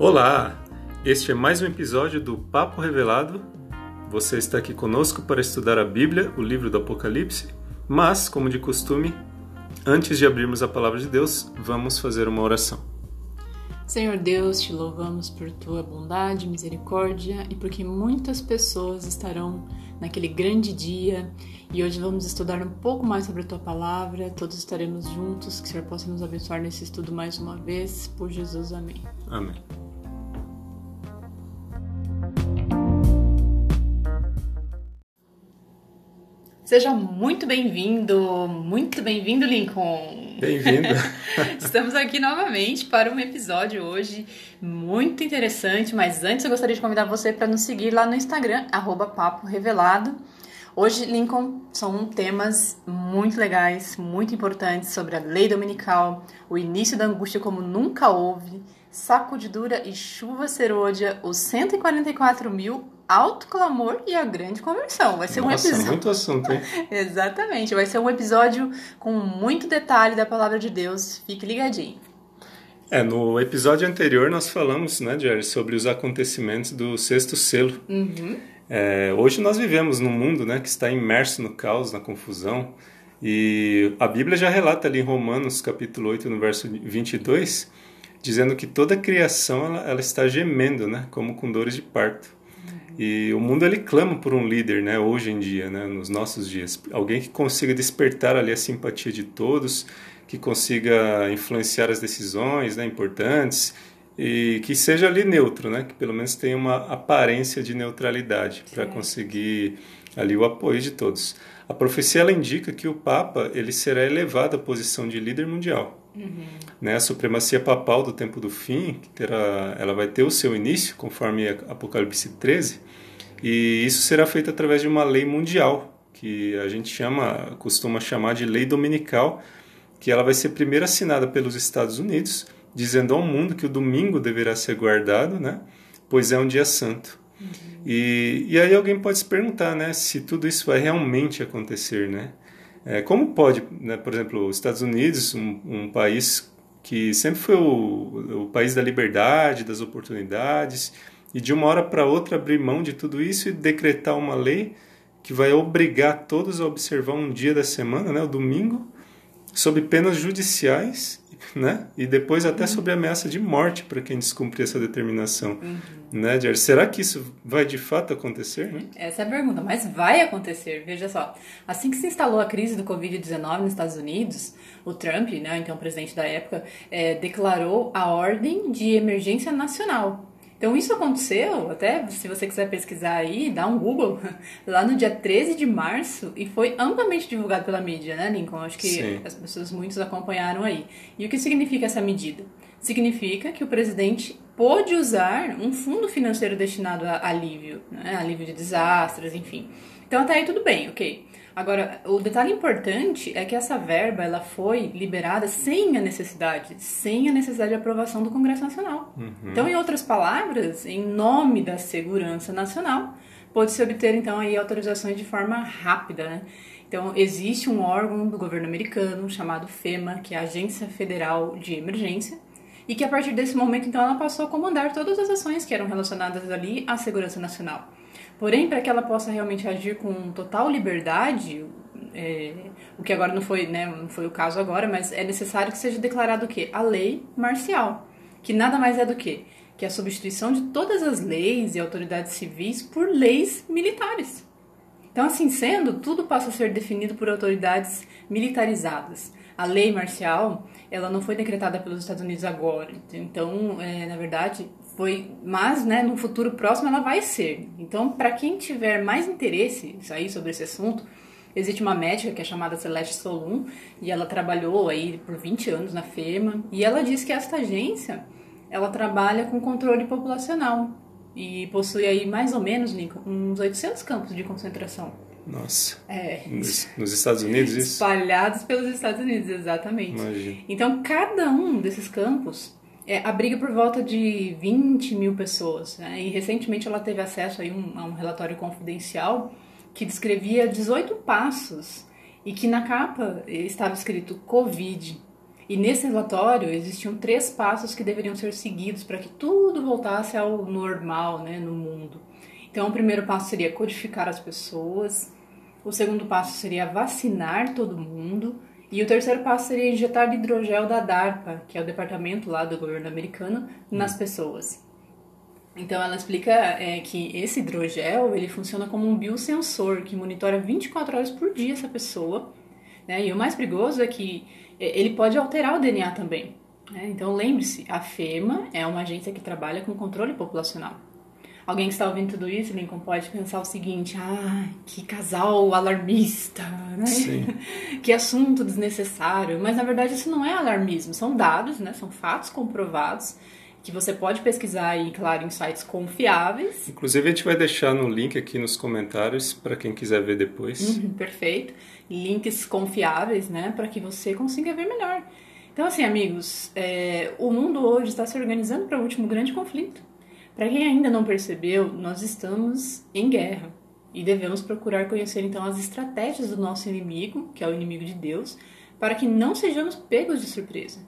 Olá! Este é mais um episódio do Papo Revelado. Você está aqui conosco para estudar a Bíblia, o livro do Apocalipse, mas, como de costume, antes de abrirmos a palavra de Deus, vamos fazer uma oração. Senhor Deus, te louvamos por tua bondade, misericórdia e porque muitas pessoas estarão naquele grande dia e hoje vamos estudar um pouco mais sobre a tua palavra. Todos estaremos juntos, que o Senhor possa nos abençoar nesse estudo mais uma vez. Por Jesus, amém. Amém. Seja muito bem-vindo, muito bem-vindo, Lincoln. Bem-vindo. Estamos aqui novamente para um episódio hoje muito interessante, mas antes eu gostaria de convidar você para nos seguir lá no Instagram, arroba Papo Revelado. Hoje, Lincoln, são temas muito legais, muito importantes sobre a lei dominical, o início da angústia como nunca houve, sacudidura e chuva serôdia, os 144 mil alto clamor e a grande conversão. Vai ser Nossa, um episódio. muito assunto, hein? Exatamente. Vai ser um episódio com muito detalhe da palavra de Deus. Fique ligadinho. É, no episódio anterior nós falamos, né, Jerry, sobre os acontecimentos do sexto selo. Uhum. É, hoje nós vivemos num mundo né, que está imerso no caos, na confusão, e a Bíblia já relata ali em Romanos, capítulo 8, no verso 22, dizendo que toda a criação ela, ela está gemendo, né, como com dores de parto. E o mundo ele clama por um líder, né, hoje em dia, né, nos nossos dias, alguém que consiga despertar ali a simpatia de todos, que consiga influenciar as decisões, né, importantes e que seja ali neutro, né, que pelo menos tenha uma aparência de neutralidade para conseguir ali o apoio de todos. A profecia ela indica que o Papa ele será elevado à posição de líder mundial. Uhum. Né, a supremacia papal do tempo do fim, que terá, ela vai ter o seu início, conforme Apocalipse 13, e isso será feito através de uma lei mundial, que a gente chama, costuma chamar de lei dominical, que ela vai ser primeiro assinada pelos Estados Unidos, dizendo ao mundo que o domingo deverá ser guardado, né, pois é um dia santo. Uhum. E, e aí alguém pode se perguntar, né, se tudo isso vai realmente acontecer, né? É, como pode, né, por exemplo, os Estados Unidos, um, um país que sempre foi o, o, país da liberdade, das oportunidades, e de uma hora para outra abrir mão de tudo isso e decretar uma lei que vai obrigar todos a observar um dia da semana, né, o domingo, sob penas judiciais, né, e depois até sob ameaça de morte para quem descumprir essa determinação, Uhum. né, Jair? Será que isso vai de fato acontecer, né? Essa é a pergunta, mas vai acontecer. Veja só, assim que se instalou a crise do Covid-19 nos Estados Unidos, o Trump, né, então presidente da época, é, declarou a ordem de emergência nacional. Então isso aconteceu, até se você quiser pesquisar aí, dá um Google, lá no dia 13 de março e foi amplamente divulgado pela mídia, né, Lincoln? Acho que Sim. as pessoas muitos acompanharam aí. E o que significa essa medida? Significa que o presidente pôde usar um fundo financeiro destinado a alívio, né, alívio de desastres, enfim. Então até aí tudo bem, ok. Agora, o detalhe importante é que essa verba ela foi liberada sem a necessidade, sem a necessidade de aprovação do Congresso Nacional. Então, em outras palavras, em nome da segurança nacional, pode-se obter então aí autorizações de forma rápida, né? Então, existe um órgão do governo americano chamado FEMA, que é a Agência Federal de Emergência, e que a partir desse momento então ela passou a comandar todas as ações que eram relacionadas ali à segurança nacional. Porém, para que ela possa realmente agir com total liberdade, é, o que agora não foi, né, não foi o caso agora, mas é necessário que seja declarado o quê? A lei marcial, que nada mais é do que que a substituição de todas as leis e autoridades civis por leis militares. Então, assim sendo, tudo passa a ser definido por autoridades militarizadas. A lei marcial, ela não foi decretada pelos Estados Unidos agora. Então, é, na verdade, foi, mas, né, no futuro próximo ela vai ser. Então, para quem tiver mais interesse aí sobre esse assunto, existe uma médica que é chamada Celeste Solum e ela trabalhou aí por 20 anos na FEMA e ela diz que esta agência, ela trabalha com controle populacional e possui aí mais ou menos, Lincoln, uns 800 campos de concentração. Nossa. É, Nos, nos Estados Unidos isso? espalhados pelos Estados Unidos, exatamente. Imagina. Então, cada um desses campos é, abriga por volta de 20 mil pessoas. Né? E recentemente ela teve acesso aí um, a um relatório confidencial que descrevia 18 passos e que na capa estava escrito Covid. E nesse relatório existiam três passos que deveriam ser seguidos para que tudo voltasse ao normal né, no mundo. Então, o primeiro passo seria codificar as pessoas, o segundo passo seria vacinar todo mundo, e o terceiro passo seria injetar hidrogel da DARPA, que é o departamento lá do governo americano, nas pessoas. Então ela explica é, que esse hidrogel ele funciona como um biosensor que monitora 24 horas por dia essa pessoa. Né? E o mais perigoso é que é, ele pode alterar o DNA também. Né? Então lembre-se, a FEMA é uma agência que trabalha com controle populacional. Alguém que está ouvindo tudo isso, Lincoln, pode pensar o seguinte: ah, que casal alarmista, né? Sim. que assunto desnecessário. Mas na verdade isso não é alarmismo, são dados, né? são fatos comprovados que você pode pesquisar e, claro, em sites confiáveis. Inclusive, a gente vai deixar no link aqui nos comentários para quem quiser ver depois. Uhum, perfeito. Links confiáveis, né, para que você consiga ver melhor. Então, assim, amigos, é, o mundo hoje está se organizando para o último grande conflito. Para quem ainda não percebeu, nós estamos em guerra e devemos procurar conhecer então as estratégias do nosso inimigo, que é o inimigo de Deus, para que não sejamos pegos de surpresa.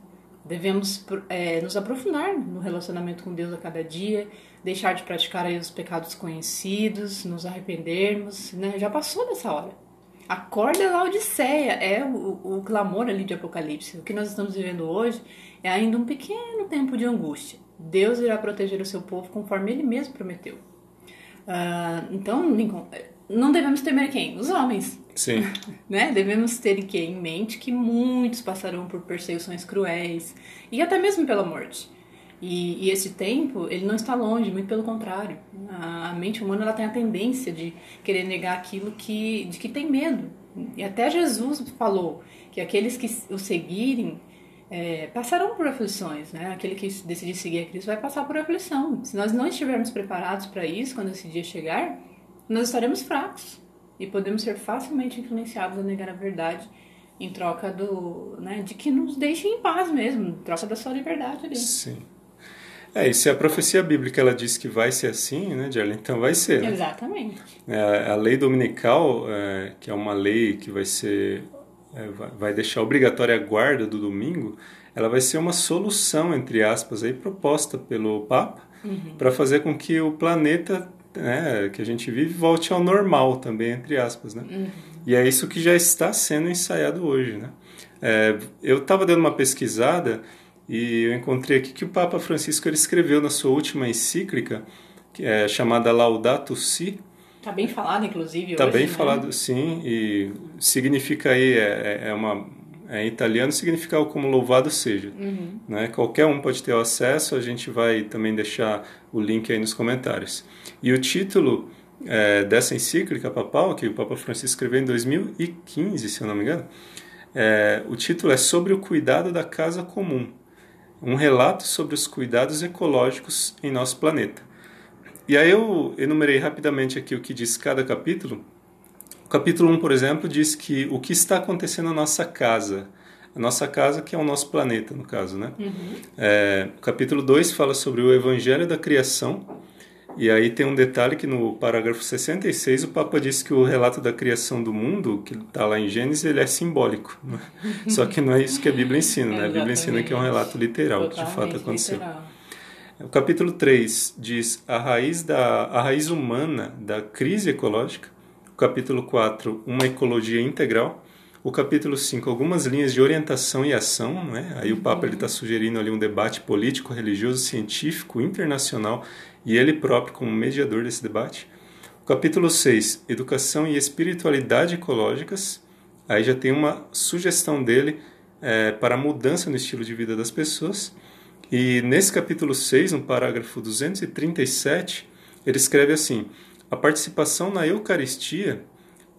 Devemos é, nos aprofundar no relacionamento com Deus a cada dia, deixar de praticar os pecados conhecidos, nos arrependermos, né? Já passou dessa hora. Acorda lá, Odisseia, é o, o clamor ali de Apocalipse. O que nós estamos vivendo hoje é ainda um pequeno tempo de angústia. Deus irá proteger o seu povo conforme ele mesmo prometeu. Uh, então, Lincoln, não devemos temer quem? Os homens. Sim. né? Devemos ter em mente que muitos passarão por perseguições cruéis e até mesmo pela morte. E, e, esse tempo, ele não está longe, muito pelo contrário. A, a mente humana ela tem a tendência de querer negar aquilo que, de que tem medo. E até Jesus falou que aqueles que o seguirem é, passarão por aflições, né? Aquele que decidir seguir a Cristo vai passar por aflição. Se nós não estivermos preparados para isso, quando esse dia chegar, nós estaremos fracos e podemos ser facilmente influenciados a negar a verdade em troca do, né, de que nos deixem em paz mesmo, em troca da sua liberdade ali. Sim. É, e se a profecia bíblica ela diz que vai ser assim, né, Jerry? Então vai ser. Né? Exatamente. É, a lei dominical, é, que é uma lei que vai ser, é, vai deixar obrigatória a guarda do domingo, ela vai ser uma solução, entre aspas, aí, proposta pelo Papa uhum. para fazer com que o planeta né, que a gente vive volte ao normal também, entre aspas, né? Uhum. E é isso que já está sendo ensaiado hoje, né? É, eu estava dando uma pesquisada e eu encontrei aqui que o Papa Francisco ele escreveu na sua última encíclica, que é chamada Laudato Si. Está bem falado, inclusive. Está bem né? falado, sim, e significa aí é, é, uma é, em italiano significa como louvado seja. Uhum. Né? Qualquer um pode ter acesso, a gente vai também deixar o link aí nos comentários. E o título é, dessa encíclica papal, que o Papa Francisco escreveu em 2015, se eu não me engano, é, o título é Sobre o Cuidado da Casa Comum, um relato sobre os cuidados ecológicos em nosso planeta. E aí eu enumerei rapidamente aqui o que diz cada capítulo, capítulo 1, por exemplo, diz que o que está acontecendo na nossa casa, a nossa casa que é o nosso planeta, no caso, né? Uhum. É, o capítulo 2 fala sobre o evangelho da criação, e aí tem um detalhe que no parágrafo 66 o Papa diz que o relato da criação do mundo, que está lá em Gênesis, ele é simbólico. Né? Só que não é isso que a Bíblia ensina, né? A Bíblia ensina que é um relato literal, que de fato aconteceu. Literal. O capítulo 3 diz a raiz, da, a raiz humana da crise ecológica capítulo 4, uma ecologia integral. O capítulo 5, algumas linhas de orientação e ação. Né? Aí o Papa está sugerindo ali um debate político, religioso, científico, internacional e ele próprio como mediador desse debate. O capítulo 6, educação e espiritualidade ecológicas. Aí já tem uma sugestão dele é, para a mudança no estilo de vida das pessoas. E nesse capítulo 6, no parágrafo 237, ele escreve assim: a participação na Eucaristia,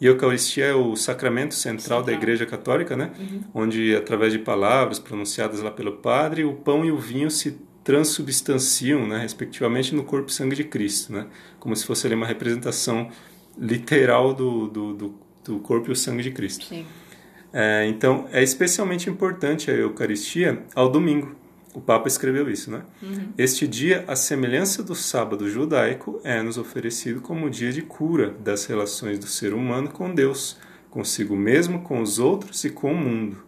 e Eucaristia é o sacramento central, da Igreja Católica, né? Uhum. Onde, através de palavras pronunciadas lá pelo Padre, o pão e o vinho se transubstanciam, né, respectivamente, no corpo e sangue de Cristo, né? Como se fosse ali uma representação literal do, do, do, do corpo e o sangue de Cristo. Sim. É, então, é especialmente importante a Eucaristia ao domingo, o Papa escreveu isso, né? Uhum. Este dia, a semelhança do sábado judaico, é nos oferecido como dia de cura das relações do ser humano com Deus, consigo mesmo, com os outros e com o mundo.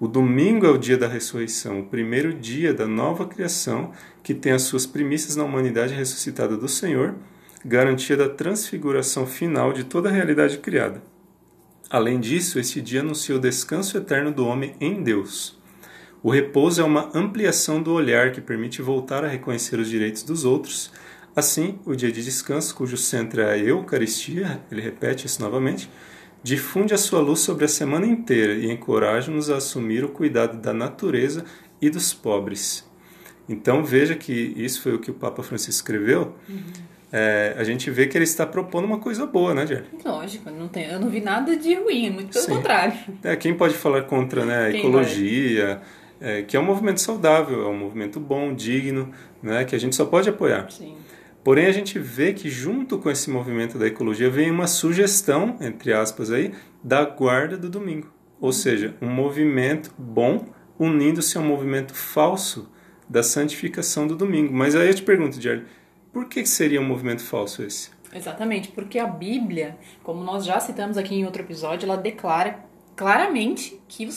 O domingo é o dia da ressurreição, o primeiro dia da nova criação que tem as suas primícias na humanidade ressuscitada do Senhor, garantia da transfiguração final de toda a realidade criada. Além disso, este dia anuncia o descanso eterno do homem em Deus. O repouso é uma ampliação do olhar que permite voltar a reconhecer os direitos dos outros. Assim, o dia de descanso, cujo centro é a Eucaristia, ele repete isso novamente, difunde a sua luz sobre a semana inteira e encoraja-nos a assumir o cuidado da natureza e dos pobres. Então veja que isso foi o que o Papa Francisco escreveu. Uhum. É, a gente vê que ele está propondo uma coisa boa, né, Jerry? Lógico, não tem, eu não vi nada de ruim, muito pelo Sim. contrário. É, quem pode falar contra né, a ecologia, é, que é um movimento saudável, é um movimento bom, digno, né, que a gente só pode apoiar. Sim. Porém, a gente vê que junto com esse movimento da ecologia vem uma sugestão, entre aspas, aí, da guarda do domingo. Ou seja, um movimento bom unindo-se a um movimento falso da santificação do domingo. Mas aí eu te pergunto, Jerry, por que seria um movimento falso esse? Exatamente, porque a Bíblia, como nós já citamos aqui em outro episódio, ela declara claramente que o,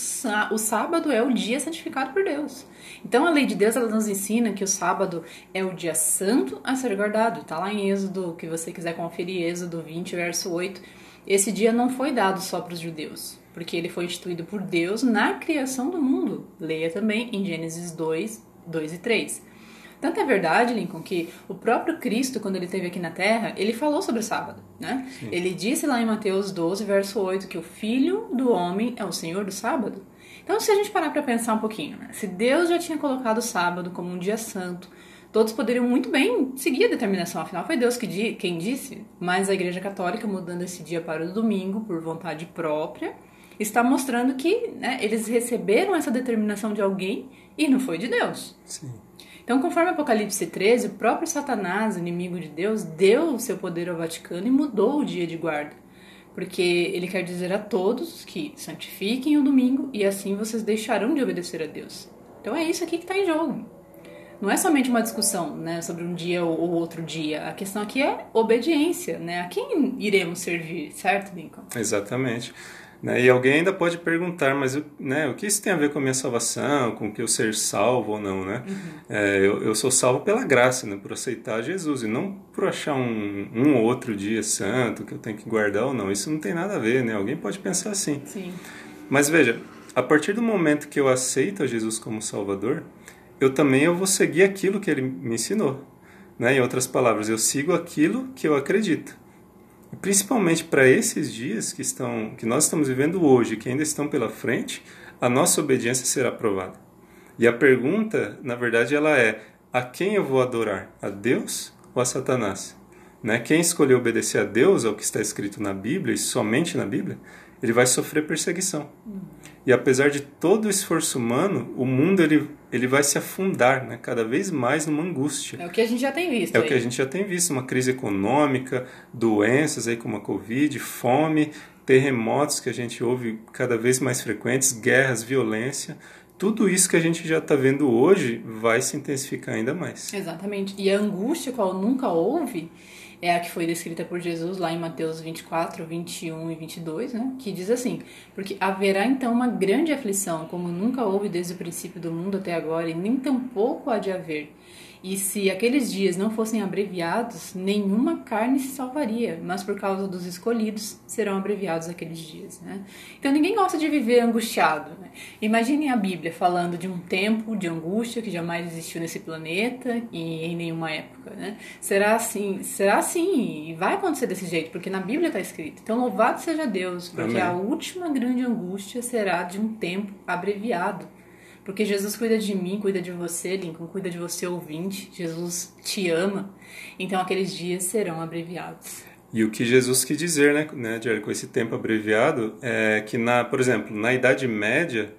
o sábado é o dia santificado por Deus. Então a lei de Deus ela nos ensina que o sábado é o dia santo a ser guardado. Está lá em Êxodo, que você quiser conferir, Êxodo 20, verso 8. Esse dia não foi dado só para os judeus, porque ele foi instituído por Deus na criação do mundo. Leia também em Gênesis 2, 2 e 3. Tanto é verdade, Lincoln, que o próprio Cristo, quando ele esteve aqui na Terra, ele falou sobre o sábado, né? Sim. Ele disse lá em Mateus 12, verso 8, que o Filho do Homem é o Senhor do sábado. Então, se a gente parar para pensar um pouquinho, né? se Deus já tinha colocado o sábado como um dia santo, todos poderiam muito bem seguir a determinação, afinal foi Deus que quem disse, mas a Igreja Católica, mudando esse dia para o domingo por vontade própria, está mostrando que né, eles receberam essa determinação de alguém e não foi de Deus. Sim. Então, conforme Apocalipse 13, o próprio Satanás, inimigo de Deus, deu o seu poder ao Vaticano e mudou o dia de guarda. Porque ele quer dizer a todos que santifiquem o domingo e assim vocês deixarão de obedecer a Deus. Então é isso aqui que está em jogo. Não é somente uma discussão né, sobre um dia ou outro dia. A questão aqui é obediência. Né? A quem iremos servir, certo, Lincoln? Exatamente. Né? E alguém ainda pode perguntar, mas né, o que isso tem a ver com a minha salvação, com que eu ser salvo ou não, né? Uhum. É, eu, eu, sou salvo pela graça, né, por aceitar Jesus, e não por achar um, um ou outro dia santo que eu tenho que guardar ou não. Isso não tem nada a ver, né? Alguém pode pensar assim. Sim. Mas veja, a partir do momento que eu aceito a Jesus como Salvador, eu também eu vou seguir aquilo que ele me ensinou. Né? Em outras palavras, eu sigo aquilo que eu acredito. Principalmente para esses dias que, estão, que nós estamos vivendo hoje, que ainda estão pela frente, a nossa obediência será provada. E a pergunta, na verdade, ela é: a quem eu vou adorar? A Deus ou a Satanás? Né? Quem escolheu obedecer a Deus, ao que está escrito na Bíblia, e somente na Bíblia, ele vai sofrer perseguição. E apesar de todo o esforço humano, o mundo ele, ele vai se afundar né, cada vez mais numa angústia. É o que a gente já tem visto. É aí. o que a gente já tem visto, uma crise econômica, doenças aí como a Covid, fome, terremotos que a gente ouve cada vez mais frequentes, guerras, violência. Tudo isso que a gente já está vendo hoje vai se intensificar ainda mais. Exatamente. E a angústia qual nunca houve é a que foi descrita por Jesus lá em Mateus 24, 21 e 22, né? Que diz assim: Porque haverá então uma grande aflição, como nunca houve desde o princípio do mundo até agora, e nem tampouco há de haver e se aqueles dias não fossem abreviados, nenhuma carne se salvaria, mas por causa dos escolhidos serão abreviados aqueles dias. Né? Então ninguém gosta de viver angustiado. Né? Imaginem a Bíblia falando de um tempo de angústia que jamais existiu nesse planeta e em nenhuma época. Né? Será assim, será assim, e vai acontecer desse jeito, porque na Bíblia está escrito. Então louvado seja Deus, porque Amém. a última grande angústia será de um tempo abreviado. Porque Jesus cuida de mim, cuida de você, Lincoln, cuida de você ouvinte. Jesus te ama. Então aqueles dias serão abreviados. E o que Jesus quis dizer, né, né Jerry, com esse tempo abreviado, é que, na, por exemplo, na Idade Média,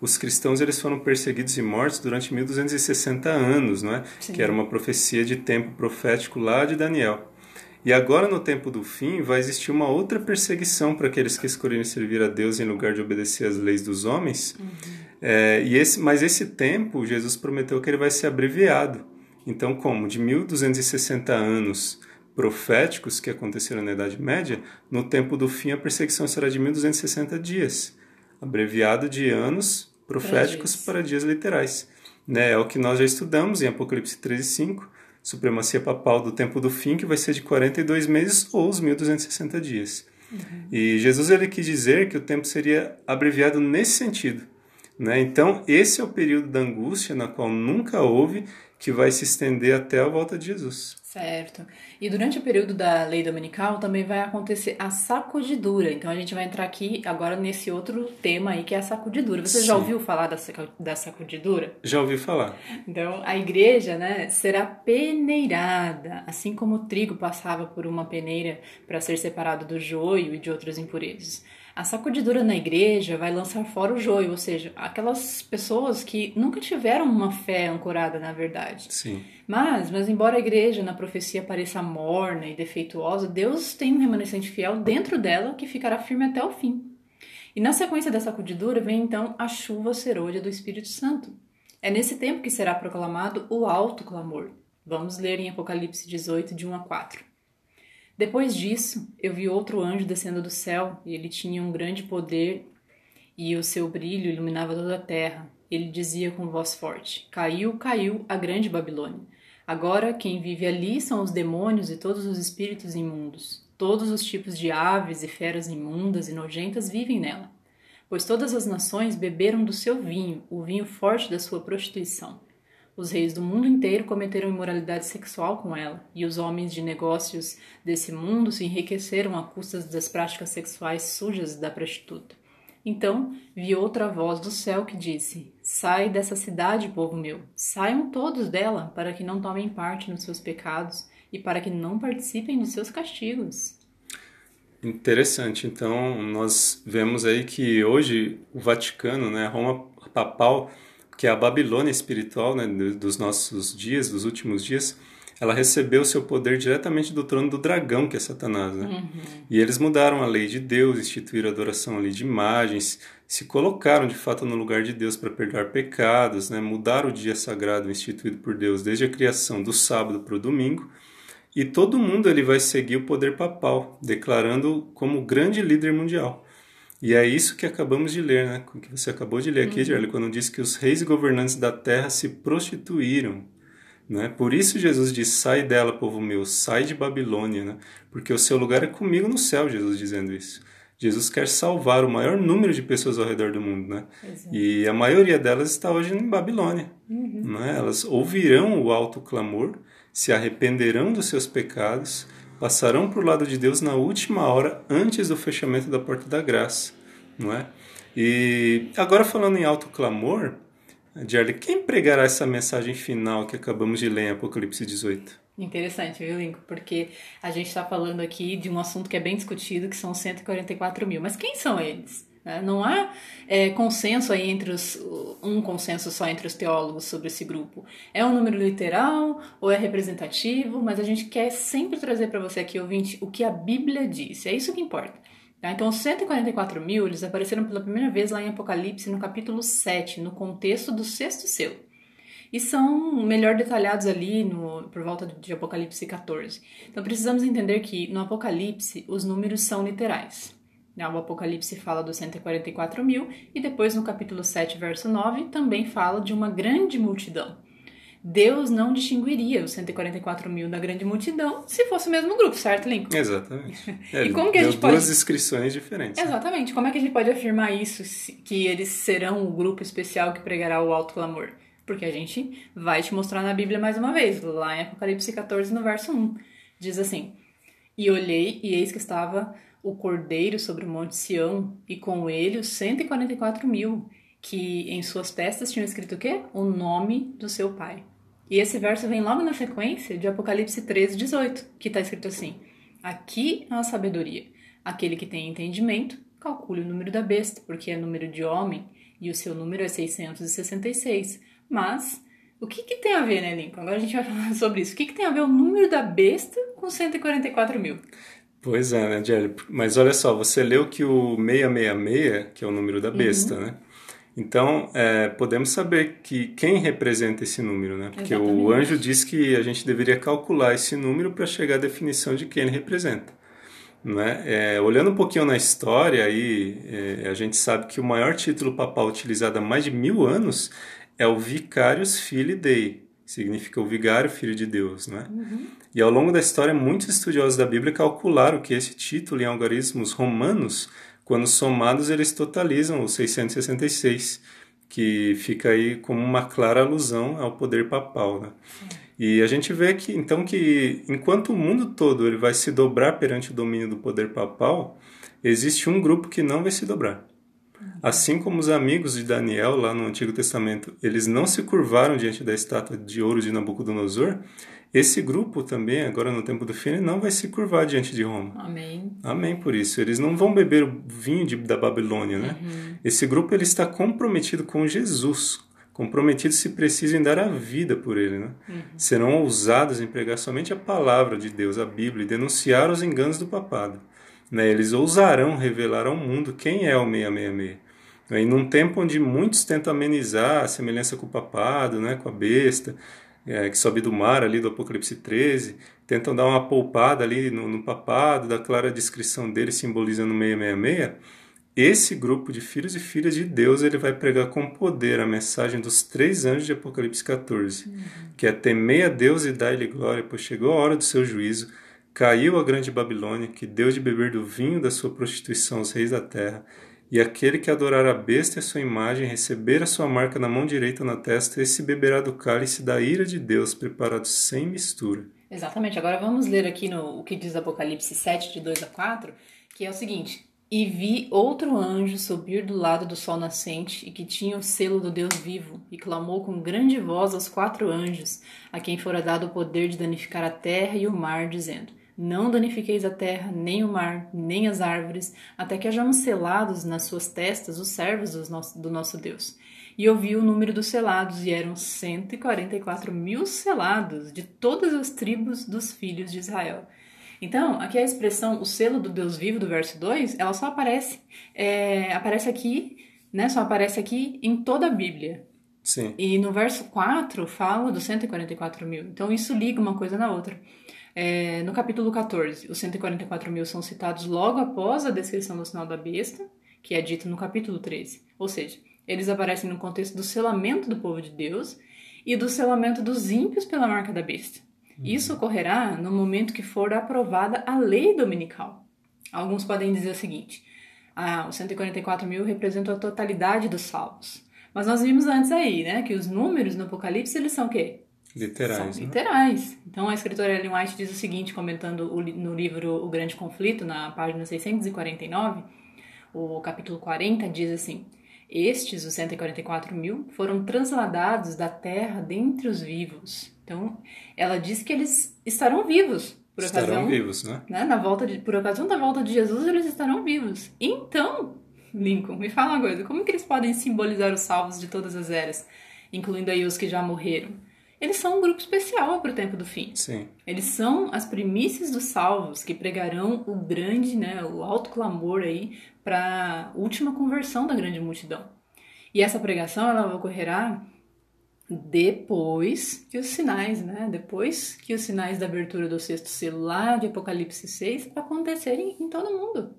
os cristãos eles foram perseguidos e mortos durante 1260 anos, não é? Sim. Que era uma profecia de tempo profético lá de Daniel. E agora, no tempo do fim, vai existir uma outra perseguição para aqueles que escolherem servir a Deus em lugar de obedecer às leis dos homens. Uhum. É, e esse, mas esse tempo, Jesus prometeu que ele vai ser abreviado. Então, como? De 1260 anos proféticos que aconteceram na Idade Média, no tempo do fim a perseguição será de 1260 dias, abreviado de anos proféticos para dias, para dias literais. Né? É o que nós já estudamos em Apocalipse 13, 5, supremacia papal do tempo do fim, que vai ser de 42 meses ou os 1260 dias. Uhum. E Jesus ele quis dizer que o tempo seria abreviado nesse sentido. Né? Então, esse é o período da angústia na qual nunca houve que vai se estender até a volta de Jesus. Certo. E durante o período da lei dominical também vai acontecer a sacudidura. Então a gente vai entrar aqui agora nesse outro tema aí que é a sacudidura. Você Sim. já ouviu falar da, da sacudidura? Já ouvi falar. Então a igreja, né, será peneirada, assim como o trigo passava por uma peneira para ser separado do joio e de outras impurezas. A sacudidura na igreja vai lançar fora o joio, ou seja, aquelas pessoas que nunca tiveram uma fé ancorada na verdade. Sim. Mas, mas embora a igreja na profecia pareça morna e defeituosa, Deus tem um remanescente fiel dentro dela que ficará firme até o fim. E na sequência da sacudidura vem então a chuva serôdia do Espírito Santo. É nesse tempo que será proclamado o alto clamor. Vamos ler em Apocalipse 18, de 1 a 4. Depois disso, eu vi outro anjo descendo do céu, e ele tinha um grande poder, e o seu brilho iluminava toda a terra. Ele dizia com voz forte: Caiu, caiu a grande Babilônia. Agora quem vive ali são os demônios e todos os espíritos imundos. Todos os tipos de aves e feras imundas e nojentas vivem nela. Pois todas as nações beberam do seu vinho, o vinho forte da sua prostituição. Os reis do mundo inteiro cometeram imoralidade sexual com ela, e os homens de negócios desse mundo se enriqueceram a custas das práticas sexuais sujas da prostituta. Então vi outra voz do céu que disse: Sai dessa cidade, povo meu, saiam todos dela, para que não tomem parte nos seus pecados e para que não participem de seus castigos. Interessante. Então, nós vemos aí que hoje o Vaticano, né, Roma papal, que é a Babilônia espiritual né, dos nossos dias, dos últimos dias, ela recebeu seu poder diretamente do trono do dragão, que é Satanás. Né? Uhum. E eles mudaram a lei de Deus, instituíram a adoração ali de imagens, se colocaram de fato no lugar de Deus para perdoar pecados, né? mudaram o dia sagrado instituído por Deus desde a criação do sábado para o domingo. E todo mundo ele vai seguir o poder papal, declarando como grande líder mundial. E é isso que acabamos de ler, né? que você acabou de ler aqui, uhum. quando diz que os reis e governantes da terra se prostituíram. Né? Por isso Jesus diz: sai dela, povo meu, sai de Babilônia, né? porque o seu lugar é comigo no céu, Jesus dizendo isso. Jesus quer salvar o maior número de pessoas ao redor do mundo, né? E a maioria delas está hoje em Babilônia. Uhum. Né? Elas ouvirão o alto clamor, se arrependerão dos seus pecados passarão para o lado de Deus na última hora, antes do fechamento da porta da graça, não é? E agora falando em alto clamor, Jerry, quem pregará essa mensagem final que acabamos de ler em Apocalipse 18? Interessante, viu, Lincoln? Porque a gente está falando aqui de um assunto que é bem discutido, que são 144 mil. Mas quem são eles? Né? Não há é, consenso aí entre os, um consenso só entre os teólogos sobre esse grupo. É um número literal ou é representativo? Mas a gente quer sempre trazer para você aqui, ouvinte, o que a Bíblia diz. É isso que importa. Tá? Então, os 144 mil, eles apareceram pela primeira vez lá em Apocalipse, no capítulo 7, no contexto do sexto selo. E são melhor detalhados ali no, por volta de Apocalipse 14. Então, precisamos entender que no Apocalipse os números são literais. Né, o Apocalipse fala dos 144 mil e depois no capítulo 7, verso 9, também fala de uma grande multidão. Deus não distinguiria os 144 mil da grande multidão se fosse o mesmo grupo, certo, Lincoln? Exatamente. É, e como que a gente pode... duas descrições diferentes. Exatamente. Como é que a gente pode afirmar isso, que eles serão o grupo especial que pregará o alto clamor? Porque a gente vai te mostrar na Bíblia mais uma vez, lá em Apocalipse 14, no verso 1. Diz assim: E olhei, e eis que estava o cordeiro sobre o monte Sião, e com ele os 144 mil, que em suas testas tinham escrito o quê? O nome do seu pai. E esse verso vem logo na sequência de Apocalipse 13, 18, que está escrito assim: Aqui é a sabedoria. Aquele que tem entendimento, calcule o número da besta, porque é número de homem, e o seu número é 666. Mas, o que, que tem a ver, né, Lincoln? Agora a gente vai falar sobre isso. O que, que tem a ver o número da besta com 144 mil? Pois é, né, Jelly? Mas olha só, você leu que o 666, que é o número da besta, uhum. né? Então, é, podemos saber que quem representa esse número, né? Porque Exatamente. o anjo diz que a gente deveria calcular esse número para chegar à definição de quem ele representa. Né? É, olhando um pouquinho na história, aí, é, a gente sabe que o maior título papal utilizado há mais de mil anos é o Vicarius Filii Dei, significa o vigário filho de Deus. Né? Uhum. E ao longo da história, muitos estudiosos da Bíblia calcularam que esse título em algarismos romanos, quando somados, eles totalizam os 666, que fica aí como uma clara alusão ao poder papal. Né? E a gente vê que então que enquanto o mundo todo ele vai se dobrar perante o domínio do poder papal, existe um grupo que não vai se dobrar. Assim como os amigos de Daniel lá no Antigo Testamento, eles não se curvaram diante da estátua de ouro de Nabucodonosor, esse grupo também, agora no tempo do fim, não vai se curvar diante de Roma. Amém. Amém por isso. Eles não vão beber o vinho de, da Babilônia, né? Uhum. Esse grupo ele está comprometido com Jesus, comprometido se precisam dar a vida por ele. Né? Uhum. Serão ousados em pregar somente a palavra de Deus, a Bíblia, e denunciar os enganos do papado. Né? Eles ousarão revelar ao mundo quem é o 666. Né? E num tempo onde muitos tentam amenizar a semelhança com o papado, né? com a besta, é, que sobe do mar ali do Apocalipse 13, tentam dar uma poupada ali no, no papado, da clara descrição dele simbolizando 666, esse grupo de filhos e filhas de Deus ele vai pregar com poder a mensagem dos três anjos de Apocalipse 14, uhum. que é temei a Deus e dai-lhe glória, pois chegou a hora do seu juízo, caiu a grande Babilônia, que deu de beber do vinho da sua prostituição os reis da terra, e aquele que adorar a besta e a sua imagem, receber a sua marca na mão direita na testa, esse beberá do cálice da ira de Deus, preparado sem mistura. Exatamente. Agora vamos ler aqui no o que diz Apocalipse 7, de 2 a 4, que é o seguinte: e vi outro anjo subir do lado do sol nascente, e que tinha o selo do Deus vivo, e clamou com grande voz aos quatro anjos, a quem fora dado o poder de danificar a terra e o mar, dizendo: Não danifiqueis a terra, nem o mar, nem as árvores, até que hajamos selados nas suas testas os servos do nosso Deus. E ouvi o número dos selados, e eram cento e quarenta e quatro mil selados de todas as tribos dos filhos de Israel. Então, aqui a expressão o selo do Deus vivo do verso 2, ela só aparece, é, aparece aqui, né? Só aparece aqui em toda a Bíblia. Sim. E no verso 4 fala dos 144 mil. Então isso liga uma coisa na outra. É, no capítulo 14, os 144 mil são citados logo após a descrição do sinal da besta, que é dito no capítulo 13. Ou seja, eles aparecem no contexto do selamento do povo de Deus e do selamento dos ímpios pela marca da besta. Isso ocorrerá no momento que for aprovada a lei dominical. Alguns podem dizer o seguinte: ah, os 144 mil representam a totalidade dos salvos. Mas nós vimos antes aí, né, que os números no Apocalipse eles são o quê? Literais. São né? literais. Né? Então a escritora Ellen White diz o seguinte, comentando no livro O Grande Conflito, na página 649, o capítulo 40 diz assim: Estes, os 144 mil, foram transladados da terra dentre os vivos então, ela diz que eles estarão vivos. Por estarão ocasião, vivos, né? né? Na volta de, por ocasião da volta de Jesus, eles estarão vivos. Então, Lincoln, me fala uma coisa: como que eles podem simbolizar os salvos de todas as eras, incluindo aí os que já morreram? Eles são um grupo especial para o tempo do fim. Sim. Eles são as primícias dos salvos que pregarão o grande, né, o alto clamor aí para a última conversão da grande multidão. E essa pregação ela ocorrerá depois que os sinais, né? Depois que os sinais da abertura do sexto selo lá de Apocalipse 6 acontecerem em todo mundo.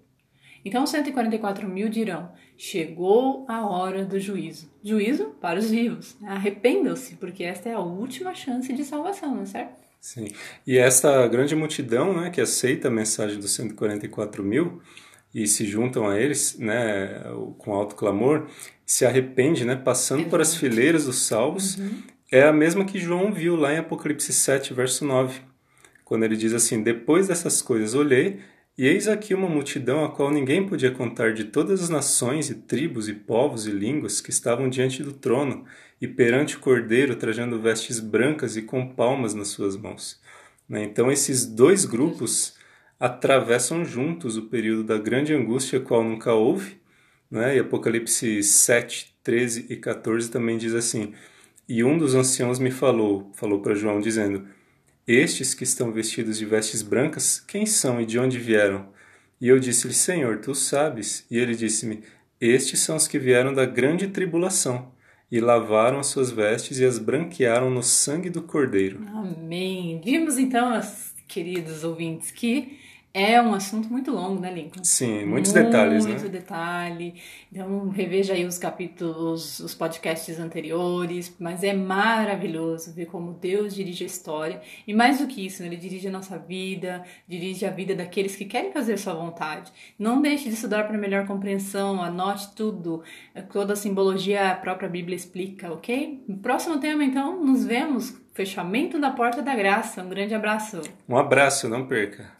Então, 144 mil dirão: chegou a hora do juízo. Juízo para os vivos. Arrependam-se, porque esta é a última chance de salvação, não é certo? Sim. E essa grande multidão, né, que aceita a mensagem dos 144 mil e se juntam a eles, né, com alto clamor, se arrepende, né, passando por as fileiras dos salvos, uhum. é a mesma que João viu lá em Apocalipse 7, verso 9, quando ele diz assim: Depois dessas coisas olhei, e eis aqui uma multidão a qual ninguém podia contar de todas as nações e tribos e povos e línguas que estavam diante do trono e perante o cordeiro, trajando vestes brancas e com palmas nas suas mãos. Né, então, esses dois grupos atravessam juntos o período da grande angústia, qual nunca houve, né? E Apocalipse 7, 13 e 14 também diz assim: E um dos anciãos me falou, falou para João, dizendo: Estes que estão vestidos de vestes brancas, quem são e de onde vieram? E eu disse-lhe: Senhor, tu sabes. E ele disse-me: Estes são os que vieram da grande tribulação e lavaram as suas vestes e as branquearam no sangue do Cordeiro. Amém. Vimos então, queridos ouvintes, que É um assunto muito longo, né, Lincoln? Sim, muitos muito detalhes, né? Muito detalhe. Então, reveja aí os capítulos, os podcasts anteriores, mas é maravilhoso ver como Deus dirige a história. E mais do que isso, né? ele dirige a nossa vida, dirige a vida daqueles que querem fazer a sua vontade. Não deixe de estudar para melhor compreensão, anote tudo, toda a simbologia a própria Bíblia explica, ok? No próximo tema, então, nos vemos. Fechamento da Porta da Graça. Um grande abraço. Um abraço, não perca.